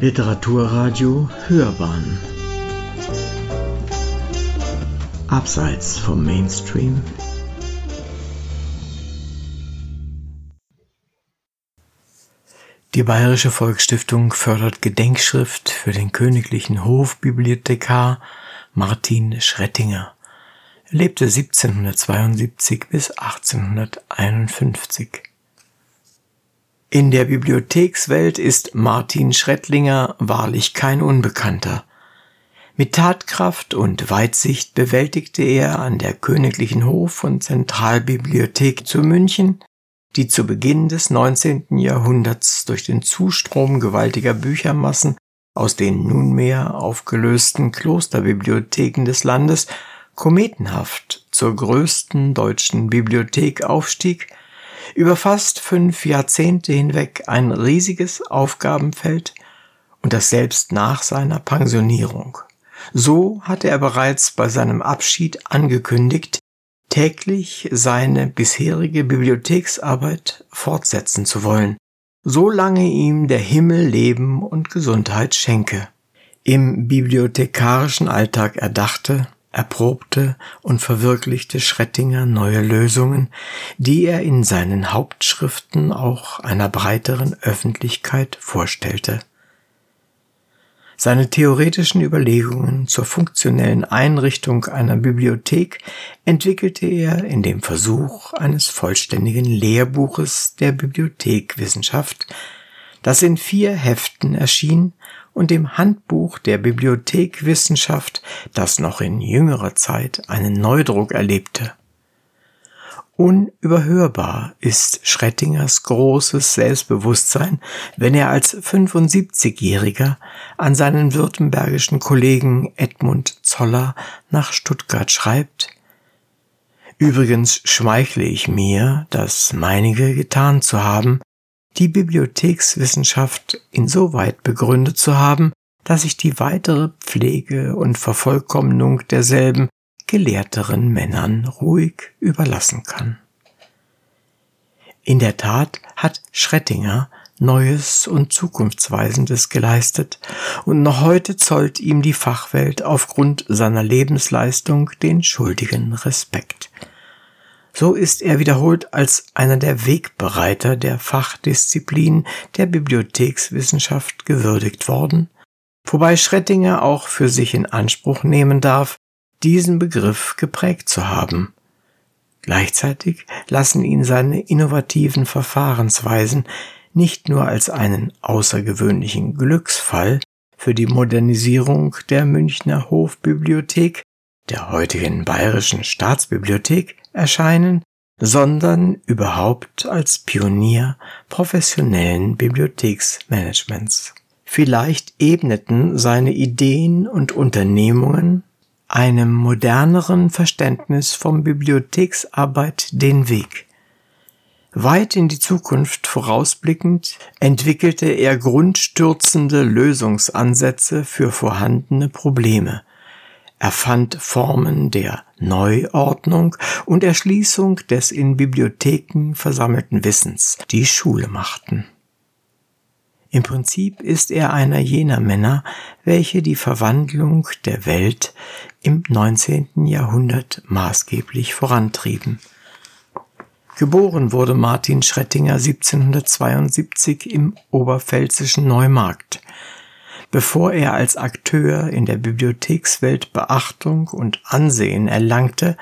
Literaturradio Hörbahn Abseits vom Mainstream Die Bayerische Volksstiftung fördert Gedenkschrift für den königlichen Hofbibliothekar Martin Schrettinger. Er lebte 1772 bis 1851. In der Bibliothekswelt ist Martin Schrettlinger wahrlich kein Unbekannter. Mit Tatkraft und Weitsicht bewältigte er an der Königlichen Hof- und Zentralbibliothek zu München, die zu Beginn des 19. Jahrhunderts durch den Zustrom gewaltiger Büchermassen aus den nunmehr aufgelösten Klosterbibliotheken des Landes kometenhaft zur größten deutschen Bibliothek aufstieg über fast fünf Jahrzehnte hinweg ein riesiges Aufgabenfeld und das selbst nach seiner Pensionierung. So hatte er bereits bei seinem Abschied angekündigt, täglich seine bisherige Bibliotheksarbeit fortsetzen zu wollen, solange ihm der Himmel Leben und Gesundheit schenke. Im bibliothekarischen Alltag erdachte, erprobte und verwirklichte Schrettinger neue Lösungen, die er in seinen Hauptschriften auch einer breiteren Öffentlichkeit vorstellte. Seine theoretischen Überlegungen zur funktionellen Einrichtung einer Bibliothek entwickelte er in dem Versuch eines vollständigen Lehrbuches der Bibliothekwissenschaft, das in vier Heften erschien und dem Handbuch der Bibliothekwissenschaft, das noch in jüngerer Zeit einen Neudruck erlebte. Unüberhörbar ist Schrettingers großes Selbstbewusstsein, wenn er als 75-Jähriger an seinen württembergischen Kollegen Edmund Zoller nach Stuttgart schreibt, Übrigens schmeichle ich mir, das meinige getan zu haben, die Bibliothekswissenschaft insoweit begründet zu haben, dass ich die weitere Pflege und Vervollkommnung derselben gelehrteren Männern ruhig überlassen kann. In der Tat hat Schrettinger Neues und Zukunftsweisendes geleistet, und noch heute zollt ihm die Fachwelt aufgrund seiner Lebensleistung den schuldigen Respekt. So ist er wiederholt als einer der Wegbereiter der Fachdisziplin der Bibliothekswissenschaft gewürdigt worden, wobei Schrettinger auch für sich in Anspruch nehmen darf, diesen Begriff geprägt zu haben. Gleichzeitig lassen ihn seine innovativen Verfahrensweisen nicht nur als einen außergewöhnlichen Glücksfall für die Modernisierung der Münchner Hofbibliothek, der heutigen Bayerischen Staatsbibliothek, erscheinen, sondern überhaupt als Pionier professionellen Bibliotheksmanagements. Vielleicht ebneten seine Ideen und Unternehmungen einem moderneren Verständnis von Bibliotheksarbeit den Weg. Weit in die Zukunft vorausblickend entwickelte er grundstürzende Lösungsansätze für vorhandene Probleme, er fand Formen der Neuordnung und Erschließung des in Bibliotheken versammelten Wissens, die Schule machten. Im Prinzip ist er einer jener Männer, welche die Verwandlung der Welt im 19. Jahrhundert maßgeblich vorantrieben. Geboren wurde Martin Schrettinger 1772 im oberpfälzischen Neumarkt. Bevor er als Akteur in der Bibliothekswelt Beachtung und Ansehen erlangte,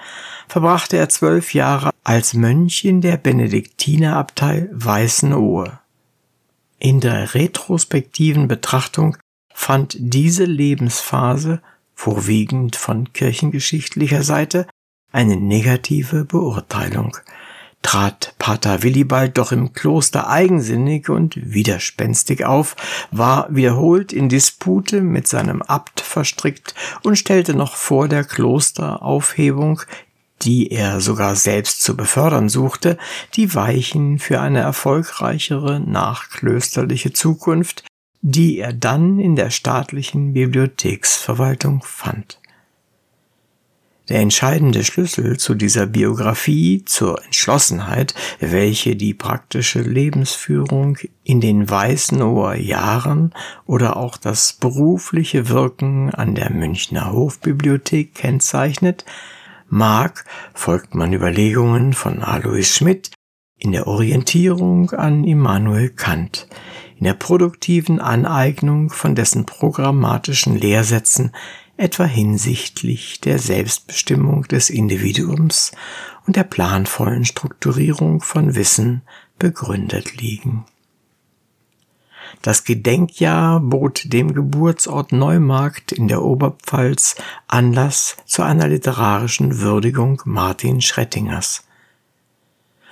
verbrachte er zwölf Jahre als Mönch in der Benediktinerabtei Weißenohe. In der retrospektiven Betrachtung fand diese Lebensphase, vorwiegend von kirchengeschichtlicher Seite, eine negative Beurteilung trat Pater Willibald doch im Kloster eigensinnig und widerspenstig auf, war wiederholt in Dispute mit seinem Abt verstrickt und stellte noch vor der Klosteraufhebung die er sogar selbst zu befördern suchte, die Weichen für eine erfolgreichere nachklösterliche Zukunft, die er dann in der staatlichen Bibliotheksverwaltung fand. Der entscheidende Schlüssel zu dieser Biografie, zur Entschlossenheit, welche die praktische Lebensführung in den Weißenower Jahren oder auch das berufliche Wirken an der Münchner Hofbibliothek kennzeichnet, mag, folgt man Überlegungen von Alois Schmidt, in der Orientierung an Immanuel Kant, in der produktiven Aneignung von dessen programmatischen Lehrsätzen, etwa hinsichtlich der Selbstbestimmung des Individuums und der planvollen Strukturierung von Wissen begründet liegen. Das Gedenkjahr bot dem Geburtsort Neumarkt in der Oberpfalz Anlass zu einer literarischen Würdigung Martin Schrettingers.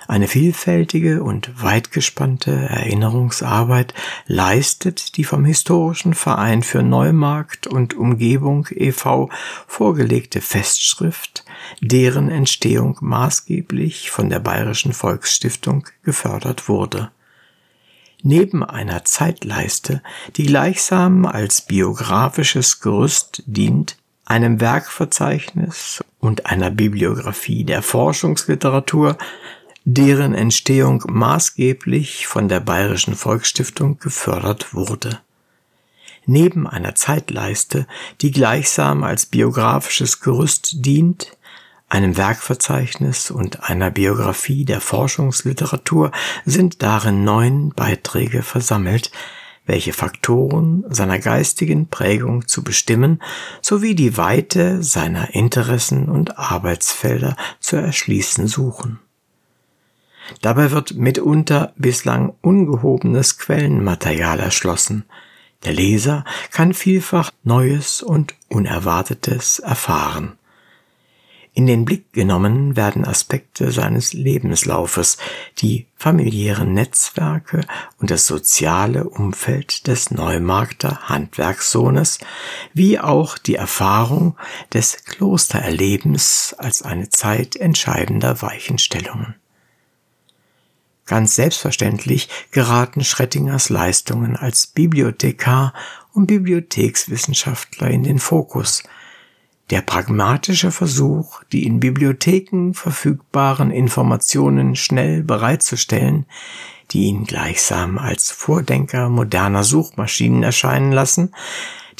Eine vielfältige und weitgespannte Erinnerungsarbeit leistet die vom Historischen Verein für Neumarkt und Umgebung e.V. vorgelegte Festschrift, deren Entstehung maßgeblich von der Bayerischen Volksstiftung gefördert wurde. Neben einer Zeitleiste, die gleichsam als biografisches Gerüst dient, einem Werkverzeichnis und einer Bibliographie der Forschungsliteratur deren Entstehung maßgeblich von der Bayerischen Volksstiftung gefördert wurde. Neben einer Zeitleiste, die gleichsam als biografisches Gerüst dient, einem Werkverzeichnis und einer Biografie der Forschungsliteratur sind darin neun Beiträge versammelt, welche Faktoren seiner geistigen Prägung zu bestimmen sowie die Weite seiner Interessen und Arbeitsfelder zu erschließen suchen. Dabei wird mitunter bislang ungehobenes Quellenmaterial erschlossen. Der Leser kann vielfach Neues und Unerwartetes erfahren. In den Blick genommen werden Aspekte seines Lebenslaufes, die familiären Netzwerke und das soziale Umfeld des Neumarkter Handwerkssohnes, wie auch die Erfahrung des Klostererlebens als eine Zeit entscheidender Weichenstellungen. Ganz selbstverständlich geraten Schrettingers Leistungen als Bibliothekar und Bibliothekswissenschaftler in den Fokus. Der pragmatische Versuch, die in Bibliotheken verfügbaren Informationen schnell bereitzustellen, die ihn gleichsam als Vordenker moderner Suchmaschinen erscheinen lassen,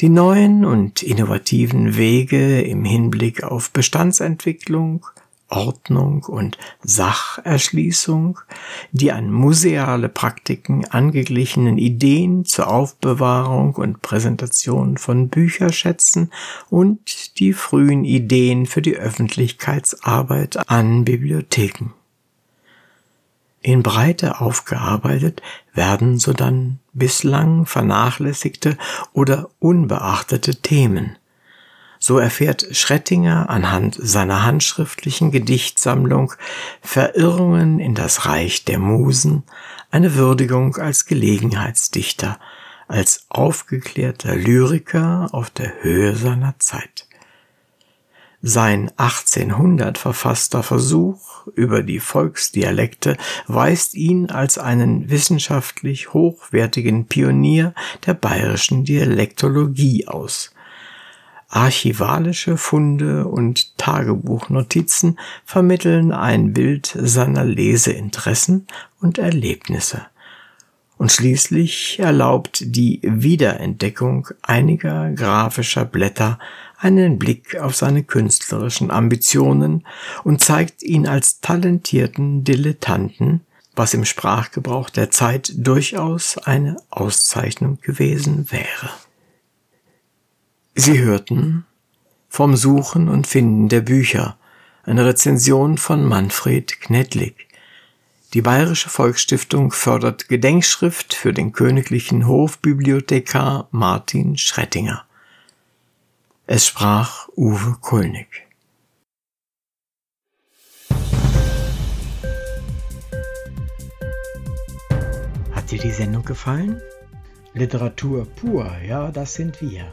die neuen und innovativen Wege im Hinblick auf Bestandsentwicklung, Ordnung und Sacherschließung, die an museale Praktiken angeglichenen Ideen zur Aufbewahrung und Präsentation von Bücherschätzen und die frühen Ideen für die Öffentlichkeitsarbeit an Bibliotheken. In Breite aufgearbeitet werden sodann bislang vernachlässigte oder unbeachtete Themen, so erfährt Schrettinger anhand seiner handschriftlichen Gedichtsammlung Verirrungen in das Reich der Musen eine Würdigung als Gelegenheitsdichter, als aufgeklärter Lyriker auf der Höhe seiner Zeit. Sein 1800 verfasster Versuch über die Volksdialekte weist ihn als einen wissenschaftlich hochwertigen Pionier der bayerischen Dialektologie aus. Archivalische Funde und Tagebuchnotizen vermitteln ein Bild seiner Leseinteressen und Erlebnisse. Und schließlich erlaubt die Wiederentdeckung einiger grafischer Blätter einen Blick auf seine künstlerischen Ambitionen und zeigt ihn als talentierten Dilettanten, was im Sprachgebrauch der Zeit durchaus eine Auszeichnung gewesen wäre. Sie hörten Vom Suchen und Finden der Bücher, eine Rezension von Manfred Knedlik. Die Bayerische Volksstiftung fördert Gedenkschrift für den königlichen Hofbibliothekar Martin Schrettinger. Es sprach Uwe Kulnig. Hat dir die Sendung gefallen? Literatur pur, ja, das sind wir